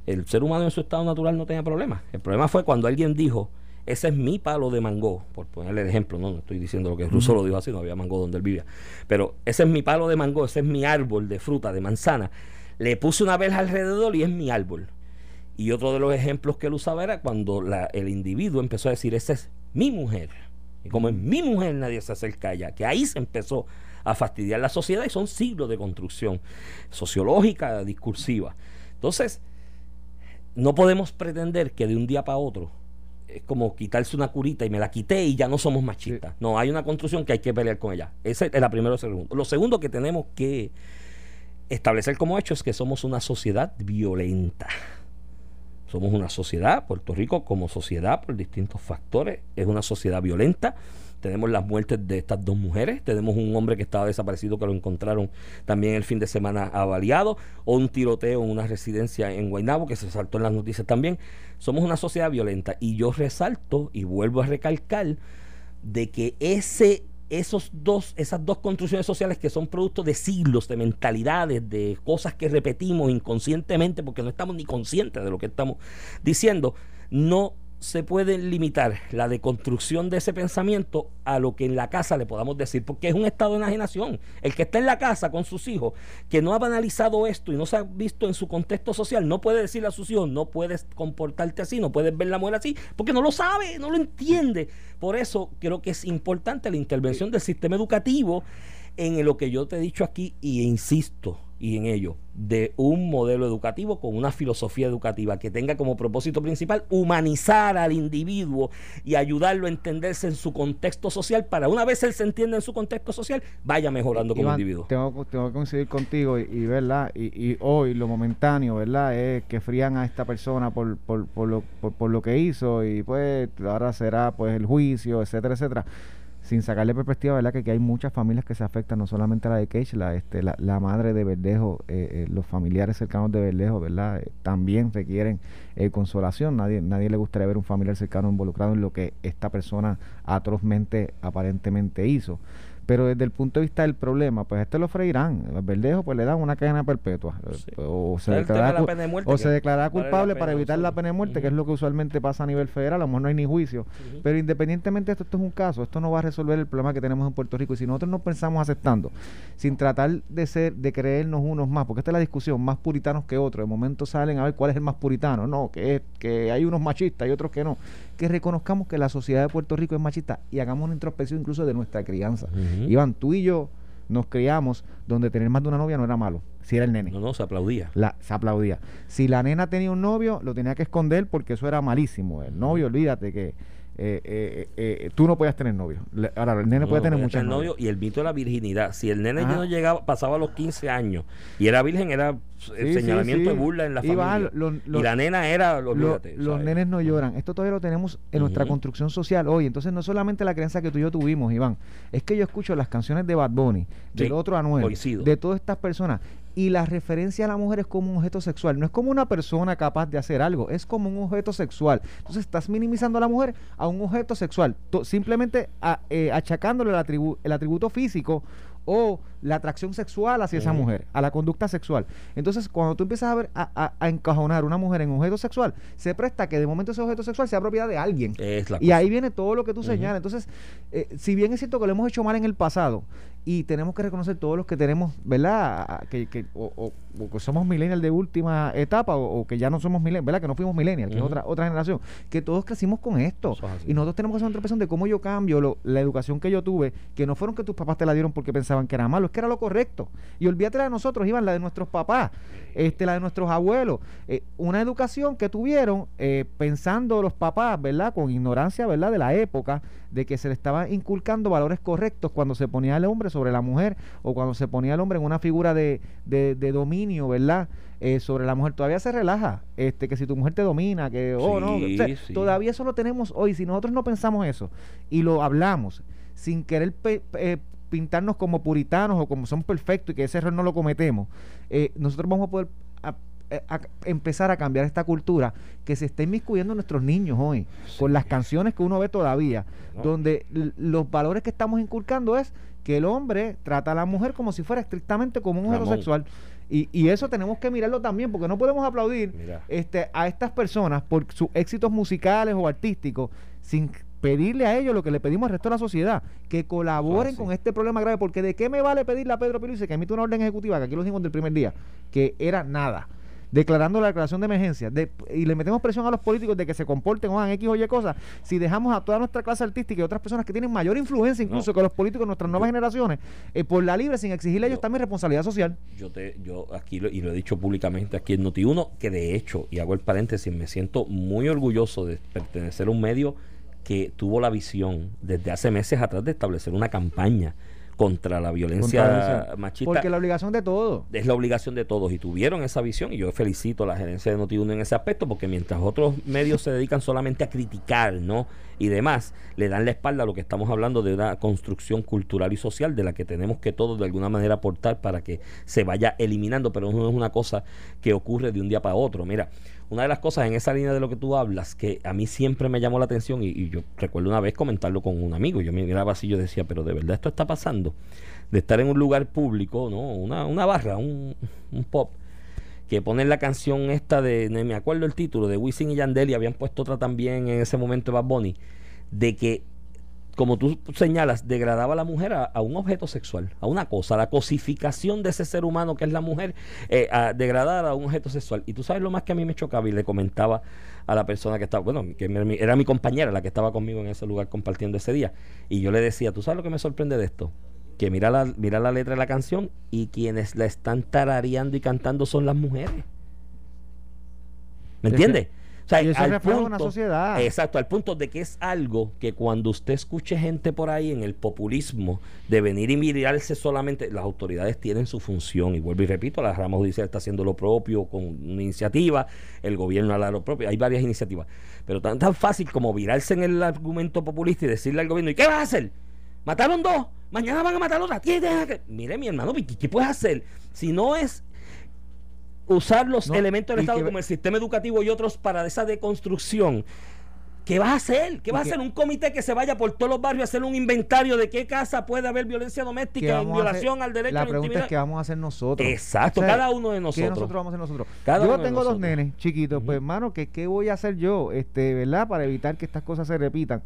el ser humano en su estado natural no tenía problema. El problema fue cuando alguien dijo, ese es mi palo de mango, por ponerle el ejemplo, no, no estoy diciendo lo que Rousseau lo dijo así, no había mango donde él vivía, pero ese es mi palo de mango, ese es mi árbol de fruta, de manzana. Le puse una verja alrededor y es mi árbol. Y otro de los ejemplos que él usaba era cuando la- el individuo empezó a decir, esa es mi mujer. Y como es mi mujer, nadie se acerca a ella. Que ahí se empezó a fastidiar la sociedad y son siglos de construcción sociológica, discursiva. Entonces, no podemos pretender que de un día para otro es como quitarse una curita y me la quité y ya no somos machistas. No, hay una construcción que hay que pelear con ella. Ese es la primera o segundo. Lo segundo que tenemos que establecer como hecho es que somos una sociedad violenta. Somos una sociedad, Puerto Rico como sociedad, por distintos factores, es una sociedad violenta. Tenemos las muertes de estas dos mujeres, tenemos un hombre que estaba desaparecido que lo encontraron también el fin de semana avaliado, o un tiroteo en una residencia en Guaynabo que se saltó en las noticias también. Somos una sociedad violenta. Y yo resalto y vuelvo a recalcar de que ese esos dos, esas dos construcciones sociales que son producto de siglos, de mentalidades, de cosas que repetimos inconscientemente porque no estamos ni conscientes de lo que estamos diciendo, no se puede limitar la deconstrucción de ese pensamiento a lo que en la casa le podamos decir, porque es un estado de enajenación. El que está en la casa con sus hijos, que no ha banalizado esto y no se ha visto en su contexto social, no puede decirle a sus hijos, no puedes comportarte así, no puedes ver la mujer así, porque no lo sabe, no lo entiende. Por eso creo que es importante la intervención del sistema educativo en lo que yo te he dicho aquí y insisto y en ello de un modelo educativo con una filosofía educativa que tenga como propósito principal humanizar al individuo y ayudarlo a entenderse en su contexto social para una vez él se entienda en su contexto social vaya mejorando como individuo. Tengo, tengo que coincidir contigo y, y, verdad y, y hoy lo momentáneo, ¿verdad? Es que frían a esta persona por, por, por, lo, por, por lo que hizo y pues ahora será pues el juicio, etcétera, etcétera. Sin sacarle perspectiva, ¿verdad? Que, hay muchas familias que se afectan, no solamente la de Cage, la, este, la, la madre de Verdejo, eh, eh, los familiares cercanos de Verdejo, ¿verdad? Eh, también requieren eh, consolación. Nadie, nadie le gustaría ver un familiar cercano involucrado en lo que esta persona atrozmente, aparentemente hizo. Pero desde el punto de vista del problema, pues este lo freirán. El verdejo, pues le dan una cadena perpetua. Sí. O se declarará, de muerte, o se declarará culpable para evitar la pena de muerte, que es lo que usualmente pasa a nivel federal. A lo mejor no hay ni juicio. Pero independientemente de esto, esto es un caso. Esto no va a resolver el problema que tenemos en Puerto Rico. Y si nosotros nos pensamos aceptando, sin tratar de ser, de creernos unos más, porque esta es la discusión, más puritanos que otros. De momento salen a ver cuál es el más puritano. No, que, es, que hay unos machistas y otros que no. Que reconozcamos que la sociedad de Puerto Rico es machista y hagamos una introspección incluso de nuestra crianza. Iván, tú y yo nos criamos donde tener más de una novia no era malo, si era el nene. No, no, se aplaudía. La, se aplaudía. Si la nena tenía un novio, lo tenía que esconder porque eso era malísimo. El novio, olvídate que eh, eh, eh, tú no podías tener novio. Ahora, el nene No, puede no tener tener novias. novio y el mito de la virginidad. Si el nene Ajá. no llegaba, pasaba a los 15 años y era virgen, era el Sí, señalamiento sí, de burla en la familia. y la nena era, Lo- olvídate, los ¿sabes? nenes no lloran. Esto todavía lo tenemos en nuestra construcción social hoy. Entonces, no solamente la creencia que tú y yo tuvimos, Iván, es que yo escucho las canciones de Bad Bunny, del otro Anuel, coincido. de todas estas personas. Y la referencia a la mujer es como un objeto sexual. No es como una persona capaz de hacer algo, es como un objeto sexual. Entonces, estás minimizando a la mujer a un objeto sexual, simplemente a- eh, achacándole el, atribu- el atributo físico o la atracción sexual hacia esa mujer, a la conducta sexual. Entonces, cuando tú empiezas a ver a, a- a encajonar una mujer en un objeto sexual, se presta que de momento ese objeto sexual sea propiedad de alguien. Es la Y cosa. ahí viene todo lo que tú señalas. Entonces, eh, si bien es cierto que lo hemos hecho mal en el pasado y tenemos que reconocer todos los que tenemos, ¿verdad? Que, que- o, o- o que somos millennials de última etapa o, o que ya no somos millennials, ¿verdad? Que no fuimos millennials, que es otra, otra generación. Que todos crecimos con esto. Es. Y nosotros tenemos que hacer una introspección de cómo yo cambio lo- la educación que yo tuve, que no fueron que tus papás te la dieron porque pensaban que era malo, es que era lo correcto. Y olvídate la de nosotros, Iván, la de nuestros papás, este, la de nuestros abuelos. Eh, una educación que tuvieron eh, pensando los papás, ¿verdad? Con ignorancia, ¿verdad? De la época, de que se le estaba inculcando valores correctos cuando se ponía al hombre sobre la mujer o cuando se ponía el hombre en una figura de, de, dominio, ¿verdad? Eh, sobre la mujer todavía se relaja, este que si tu mujer te domina, que oh no, todavía eso lo tenemos hoy. Si nosotros no pensamos eso y lo hablamos sin querer eh, pintarnos como puritanos o como son perfectos y que ese error no lo cometemos, eh, nosotros vamos a poder empezar a cambiar esta cultura que se está inmiscuyendo en nuestros niños hoy, con las canciones que uno ve todavía, donde los valores que estamos inculcando es que el hombre trata a la mujer como si fuera estrictamente como un heterosexual. Y, y, eso tenemos que mirarlo también, porque no podemos aplaudir este, a estas personas por sus éxitos musicales o artísticos sin pedirle a ellos lo que le pedimos al resto de la sociedad, que colaboren con este problema grave, porque de qué me vale pedirle a Pedro Pérez que emite una orden ejecutiva, que aquí lo dijimos del primer día, que era nada declarando la declaración de emergencia y le metemos presión a los políticos de que se comporten o hagan X o Y cosas, si dejamos a toda nuestra clase artística y otras personas que tienen mayor influencia incluso que los políticos, nuestras nuevas generaciones, eh, por la libre sin exigirle a ellos también responsabilidad social. Yo te, yo aquí y lo he dicho públicamente aquí en Noti1, que de hecho, y hago el paréntesis, me siento muy orgulloso de pertenecer a un medio que tuvo la visión desde hace meses atrás de establecer una campaña contra la violencia machista. Porque la obligación de todos. Es la obligación de todos y tuvieron esa visión y yo felicito a la gerencia de Notiuno en ese aspecto porque mientras otros medios se dedican solamente a criticar, ¿no? Y demás, le dan la espalda a lo que estamos hablando de una construcción cultural y social de la que tenemos que todos de alguna manera aportar para que se vaya eliminando, pero no es una cosa que ocurre de un día para otro. Mira, una de las cosas en esa línea de lo que tú hablas que a mí siempre me llamó la atención y, yo recuerdo una vez comentarlo con un amigo, yo me miraba así y yo decía, pero de verdad esto está pasando, de estar en un lugar público, ¿no? Una, una barra, un, un pop, que ponen la canción esta de, no me acuerdo el título, de Wisin y Yandel y habían puesto otra también en ese momento de Bad Bunny, de que como tú señalas, degradaba a la mujer a, un objeto sexual, a una cosa, la cosificación de ese ser humano que es la mujer, eh, a degradar a un objeto sexual. Y tú sabes lo más que a mí me chocaba y le comentaba a la persona que estaba, bueno, que era mi compañera la que estaba conmigo en ese lugar compartiendo ese día. Y yo le decía, ¿tú sabes lo que me sorprende de esto? Que mira la, mira la letra de la canción y quienes la están tarareando y cantando son las mujeres. ¿Me entiendes? O sea, y eso al punto, una sociedad. Exacto, al punto de que es algo que cuando usted escuche gente por ahí en el populismo de venir y mirarse solamente, las autoridades tienen su función. Y vuelvo y repito, la rama judicial está haciendo lo propio con una iniciativa, el gobierno hará lo propio, hay varias iniciativas. Pero tan, tan fácil como virarse en el argumento populista y decirle al gobierno, ¿y qué vas a hacer? Mataron dos, mañana van a matar otra. Mire, mi hermano, ¿qué puedes hacer? Si no es usar los elementos del Estado como el sistema educativo y otros para esa deconstrucción. ¿Qué vas a hacer? ¿Qué vas a hacer? Un comité que se vaya por todos los barrios a hacer un inventario de qué casa puede haber violencia doméstica en violación al derecho la a la pregunta es qué vamos a hacer nosotros. Exacto, cada uno de nosotros. ¿Qué nosotros vamos a hacer nosotros? yo tengo dos nenes chiquitos, pues hermano, ¿qué, ¿qué voy a hacer yo? este ¿Verdad? Para evitar que estas cosas se repitan.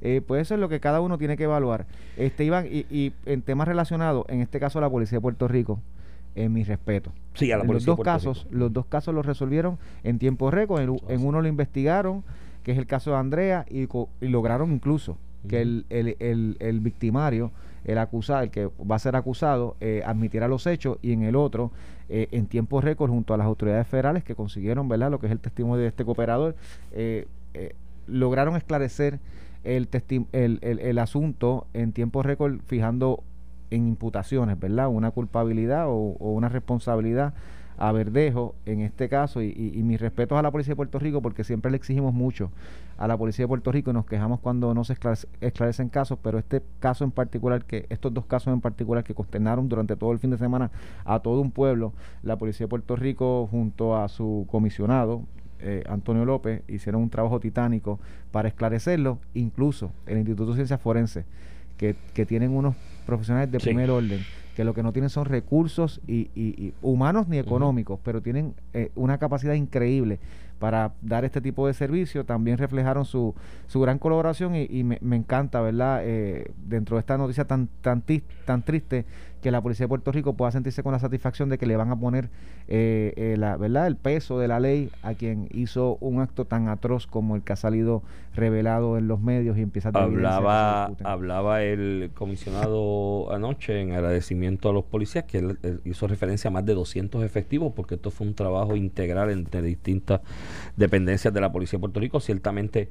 Eh, pues eso es lo que cada uno tiene que evaluar. Este Iván, y, y en temas relacionados, en este caso la Policía de Puerto Rico, en mi respeto. Sí, a los dos casos, los dos casos los resolvieron en tiempo récord. En, uno lo investigaron, que es el caso de Andrea, y, lograron incluso que el, el, el, victimario, el acusado, el que va a ser acusado, eh, admitiera los hechos, y en el otro, eh, en tiempo récord, junto a las autoridades federales que consiguieron, ¿verdad?, lo que es el testimonio de este cooperador, eh, lograron esclarecer el, el, el, el asunto en tiempo récord, fijando en imputaciones, ¿verdad? Una culpabilidad o, una responsabilidad a Verdejo en este caso y, y, mis respetos a la Policía de Puerto Rico porque siempre le exigimos mucho a la Policía de Puerto Rico y nos quejamos cuando no se esclarecen casos, pero este caso en particular, que estos dos casos en particular que consternaron durante todo el fin de semana a todo un pueblo, la Policía de Puerto Rico junto a su comisionado, eh, Antonio López, hicieron un trabajo titánico para esclarecerlo, incluso el Instituto de Ciencias Forenses, que, que tienen unos profesionales de primer orden, que lo que no tienen son recursos y, humanos ni económicos, pero tienen eh, una capacidad increíble para dar este tipo de servicio. También reflejaron su, su gran colaboración y, me, me, encanta, ¿verdad? Eh, dentro de esta noticia tan, tan, tan triste, que la policía de Puerto Rico pueda sentirse con la satisfacción de que le van a poner eh, eh, la, ¿verdad? el peso de la ley a quien hizo un acto tan atroz como el que ha salido revelado en los medios y empieza a hablaba hablaba el comisionado anoche en agradecimiento a los policías que él, hizo referencia a más de 200 efectivos porque esto fue un trabajo integral entre distintas dependencias de la policía de Puerto Rico ciertamente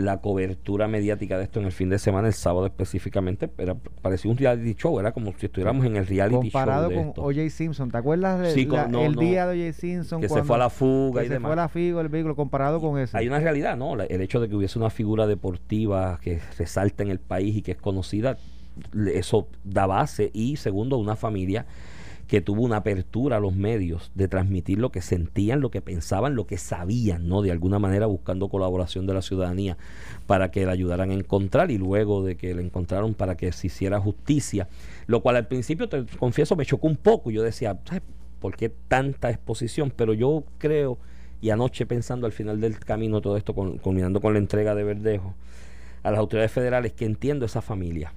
la cobertura mediática de esto en el fin de semana, el sábado específicamente, era, parecía un reality show, era como si estuviéramos en el reality Comparado show. de con. O.J. Simpson, ¿te acuerdas de Sí, la- con- no, el no. día de O.J. Simpson? Que se fue a la fuga que y se demás. fue a la fuga, el vehículo, comparado con eso. Hay una realidad, ¿no? La- El hecho de que hubiese una figura deportiva que resalta en el país y que es conocida, eso da base. Y segundo, una familia que tuvo una apertura a los medios de transmitir lo que sentían, lo que pensaban, lo que sabían, ¿no? De alguna manera buscando colaboración de la ciudadanía para que la ayudaran a encontrar y luego de que la encontraron para que se hiciera justicia. Lo cual al principio, te confieso, me chocó un poco. Yo decía, "Ay, ¿por qué tanta exposición? Pero yo creo, y anoche pensando al final del camino todo esto, con- culminando con la entrega de Verdejo a las autoridades federales, que entiendo esa familia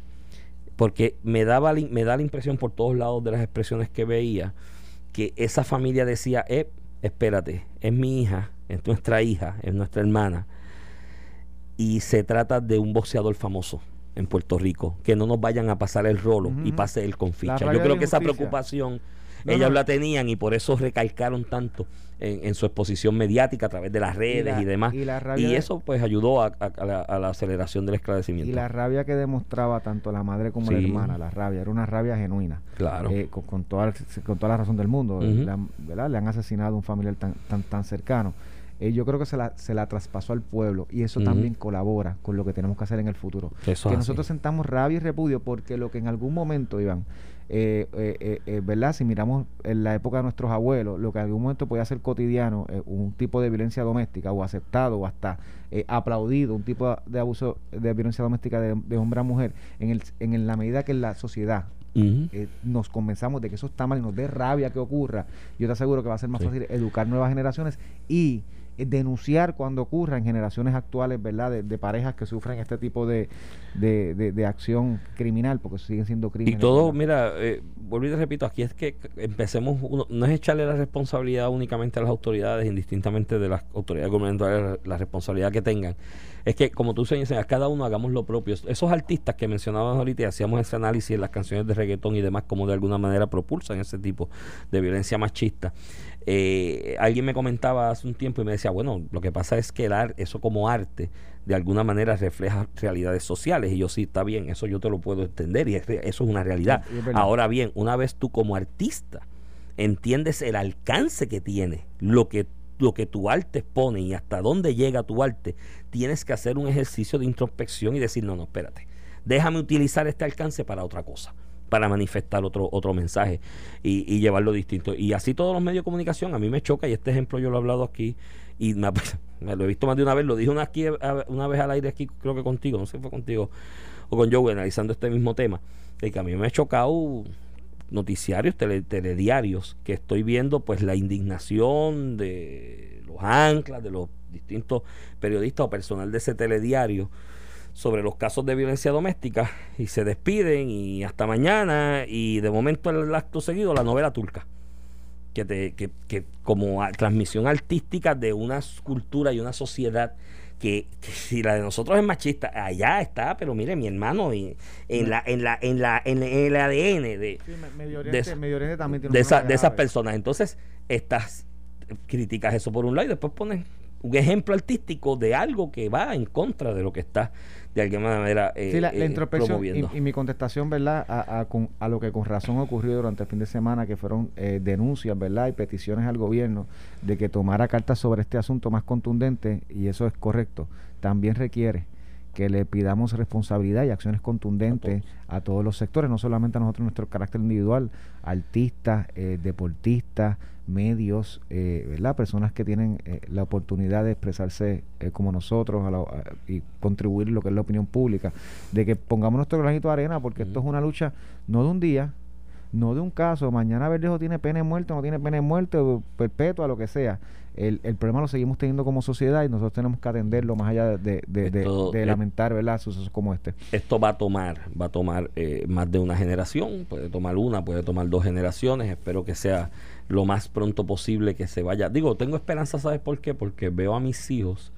porque me daba me da la impresión por todos lados de las expresiones que veía que esa familia decía eh, espérate es mi hija es nuestra hija es nuestra hermana y se trata de un boxeador famoso en Puerto Rico que no nos vayan a pasar el rolo y pase él con ficha. Rabia yo creo que esa preocupación No, ellas no. la tenían y por eso recalcaron tanto en, en su exposición mediática a través de las redes y, la- demás y la eso pues ayudó a, a- a la, a la aceleración del esclarecimiento Y la rabia que demostraba tanto la madre como la hermana, la rabia, era una rabia genuina. claro Eh, con, con toda, con toda la razón del mundo. Ujú. le, han, ¿verdad? le han asesinado a un familiar tan, tan, tan cercano. Eh, yo creo que se la, se la traspasó al pueblo y eso también colabora con lo que tenemos que hacer en el futuro. Eso es que así. nosotros sentamos rabia y repudio porque lo que en algún momento, Iván, eh, eh, eh, eh, ¿verdad? Si miramos en la época de nuestros abuelos, lo que en algún momento podía ser cotidiano, eh, un tipo de violencia doméstica o aceptado o hasta eh, aplaudido, un tipo de abuso de violencia doméstica de, de hombre a mujer, en, el, en la medida que la sociedad eh, nos convenzamos de que eso está mal y nos dé rabia que ocurra, yo te aseguro que va a ser más Sí. fácil educar nuevas generaciones y denunciar cuando ocurra en generaciones actuales, ¿verdad? De, de parejas que sufren este tipo de, de, de- acción criminal, porque siguen siendo Y crímenes. todo, ¿verdad? mira, eh, vuelvo y te repito, aquí es que empecemos, uno- no es echarle la responsabilidad únicamente a las autoridades, indistintamente de las autoridades gubernamentales, la responsabilidad que tengan. Es que, como tú señalas, cada uno hagamos lo propio. Esos artistas que mencionabas ahorita y hacíamos ese análisis en las canciones de reggaetón y demás, como de alguna manera propulsan ese tipo de violencia machista. Eh, alguien me comentaba hace un tiempo y me decía, bueno, lo que pasa es que el ar- eso como arte de alguna manera refleja realidades sociales y yo sí, está bien, eso yo te lo puedo entender y es eso es una realidad. Es. Ahora bien, una vez tú como artista entiendes el alcance que tiene, lo que lo que tu arte expone y hasta dónde llega tu arte, tienes que hacer un ejercicio de introspección y decir, no, no, espérate, déjame utilizar este alcance para otra cosa para manifestar otro otro mensaje y, llevarlo distinto. Y así todos los medios de comunicación, a mí me choca, y este ejemplo yo lo he hablado aquí, y me, lo he visto más de una vez, lo dije una, aquí, una vez al aire aquí, creo que contigo, no sé si fue contigo o con Joe, analizando este mismo tema, de que a mí me ha chocado noticiarios, tele- telediarios, que estoy viendo pues la indignación de los anclas, de los distintos periodistas o personal de ese telediario sobre los casos de violencia doméstica y se despiden y hasta mañana y de momento el acto seguido la novela turca que, te, que, que como a- transmisión artística de una cultura y una sociedad que, que si la de nosotros es machista allá está pero mire mi hermano y en la en la en la en el ADN de, Sí, Me- Medio de Oriente, Medio Oriente también tiene de, esa- de esas grave. personas. Entonces, estás criticas eso por un lado y después pones un ejemplo artístico de algo que va en contra de lo que está de alguna manera eh, Sí, la, la eh, promoviendo. y, y mi contestación, ¿verdad? A, a con- a lo que con razón ocurrió durante el fin de semana, que fueron eh, denuncias, ¿verdad? Y peticiones al gobierno de que tomara cartas sobre este asunto más contundente, y eso es correcto, también requiere que le pidamos responsabilidad y acciones contundentes a todos, los sectores, no solamente a nosotros, nuestro carácter individual, artistas, eh, deportistas, medios, eh, ¿verdad? Personas que tienen eh, la oportunidad de expresarse eh, como nosotros a la- a- y contribuir lo que es la opinión pública, de que pongamos nuestro granito de arena, porque esto es una lucha no de un día, no de un caso, mañana Verdejo tiene pene muerto, no tiene pene muerto, perpetua, lo que sea. El, el problema lo seguimos teniendo como sociedad y nosotros tenemos que atenderlo más allá de, de- de- Esto de es- lamentar ¿verdad? sucesos como este. Esto va a tomar, va a tomar eh, más de una generación, puede tomar una, puede tomar dos generaciones, espero que sea lo más pronto posible que se vaya. Digo, tengo esperanza, ¿sabes por qué? Porque veo a mis hijos,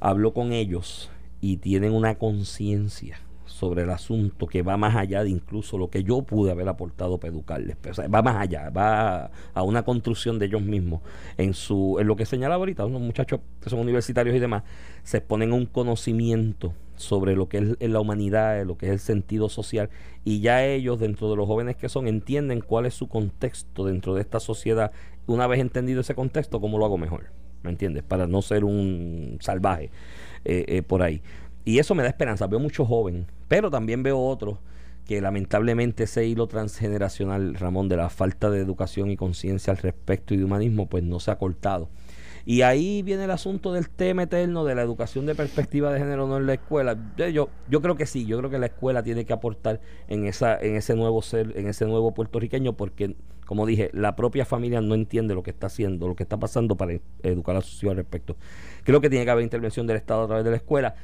hablo con ellos y tienen una conciencia sobre el asunto que va más allá de incluso lo que yo pude haber aportado para educarles. va más allá, va a, una construcción de ellos mismos. En su en lo que señalaba ahorita, unos muchachos que son universitarios y demás, se exponen un conocimiento sobre lo que es la humanidad, lo que es el sentido social, y ya ellos, dentro de los jóvenes que son, entienden cuál es su contexto dentro de esta sociedad. Una vez entendido ese contexto, ¿cómo lo hago mejor? ¿Me entiendes? Para no ser un salvaje eh, eh, por ahí. Y eso me da esperanza. Veo muchos jóvenes, pero también veo otros que lamentablemente ese hilo transgeneracional, Ramón, de la falta de educación y conciencia al respecto y de humanismo, pues no se ha cortado. Y ahí viene el asunto del tema eterno de la educación de perspectiva de género no en la escuela. Yo, yo creo que sí, yo creo que la escuela tiene que aportar en esa, en ese nuevo ser, en ese nuevo puertorriqueño, porque como dije, la propia familia no entiende lo que está haciendo, lo que está pasando para educar a sus hijos al respecto. Creo que tiene que haber intervención del Estado a través de la escuela,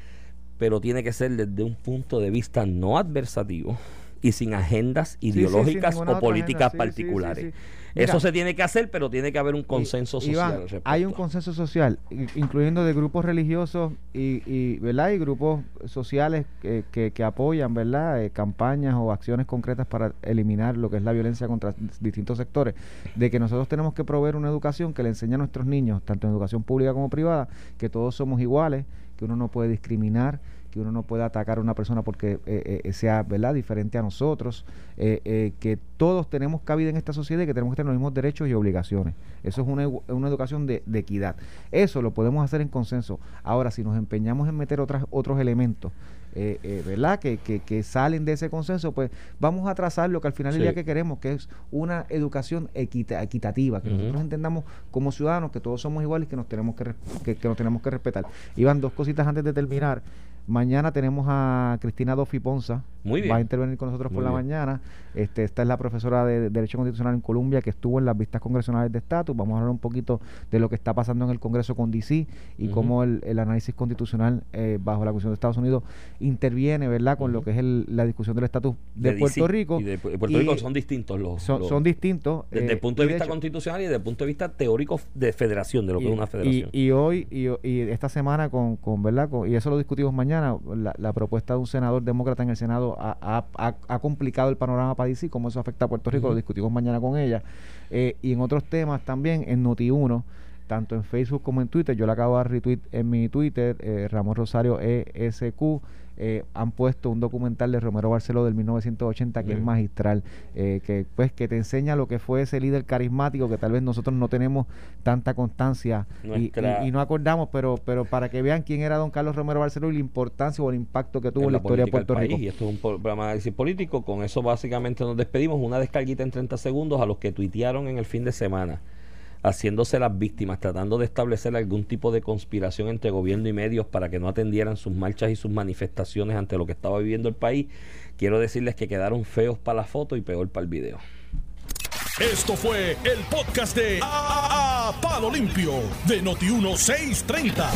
pero tiene que ser desde un punto de vista no adversativo y sin agendas ideológicas o políticas particulares. Eso se tiene que hacer, pero tiene que haber un consenso social. hay un consenso social, incluyendo de grupos religiosos y, y ¿verdad? y grupos sociales que, que, apoyan ¿verdad? Eh, campañas o acciones concretas para eliminar lo que es la violencia contra distintos sectores, de que nosotros tenemos que proveer una educación que le enseñe a nuestros niños, tanto en educación pública como privada, que todos somos iguales, que uno no puede discriminar, que uno no puede atacar a una persona porque eh, eh, sea verdad diferente a nosotros, eh, que todos tenemos cabida en esta sociedad y que tenemos que tener los mismos derechos y obligaciones. Eso es una, una educación de, equidad. Eso lo podemos hacer en consenso. Ahora, si nos empeñamos en meter otras, otros elementos, ¿verdad? Que, que, salen de ese consenso, pues vamos a trazar lo que al final del día que queremos, que es una educación equitativa, que nosotros entendamos como ciudadanos que todos somos iguales y que nos tenemos que, que, que nos tenemos que respetar. Iban dos cositas antes de terminar. Mañana tenemos a Cristina Dofi Ponza. Muy bien. Va a intervenir con nosotros por la mañana. Este, esta es la profesora de, Derecho Constitucional en Colombia que estuvo en las vistas congresionales de estatus. Vamos a hablar un poquito de lo que está pasando en el Congreso con DC y cómo el, análisis constitucional eh, bajo la Constitución de Estados Unidos interviene, ¿verdad?, con lo que es la discusión del estatus de, Puerto Rico. Y de Puerto Rico son distintos los. Son, distintos. Desde el eh, punto de vista constitucional y desde el punto de vista teórico de federación, de lo que es una federación. Y, hoy, y, esta semana, con, con ¿verdad?, y eso lo discutimos mañana la, propuesta de un senador demócrata en el Senado ha, complicado el panorama para DC, cómo eso afecta a Puerto Rico, lo discutimos mañana con ella. Eh, y en otros temas también, en Noti1, tanto en Facebook como en Twitter, yo le acabo de retweet en mi Twitter, eh, Ramón Rosario ESQ eh, han puesto un documental de Romero Barceló del 1980 que es magistral, eh, que pues que te enseña lo que fue ese líder carismático que tal vez nosotros no tenemos tanta constancia y, no acordamos, pero pero para que vean quién era don Carlos Romero Barceló y la importancia o el impacto que tuvo en la, historia de Puerto Rico. Y esto es un programa de análisis político, con eso básicamente nos despedimos, una descarguita en 30 segundos a los que tuitearon en el fin de semana haciéndose las víctimas, tratando de establecer algún tipo de conspiración entre gobierno y medios para que no atendieran sus marchas y sus manifestaciones ante lo que estaba viviendo el país, quiero decirles que quedaron feos para la foto y peor para el video. Esto fue el podcast de A, Palo Limpio de Noti1630.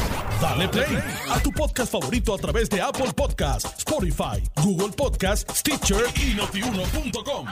Dale play a tu podcast favorito a través de Apple Podcasts, Spotify, Google Podcasts, Stitcher y notiuno.com.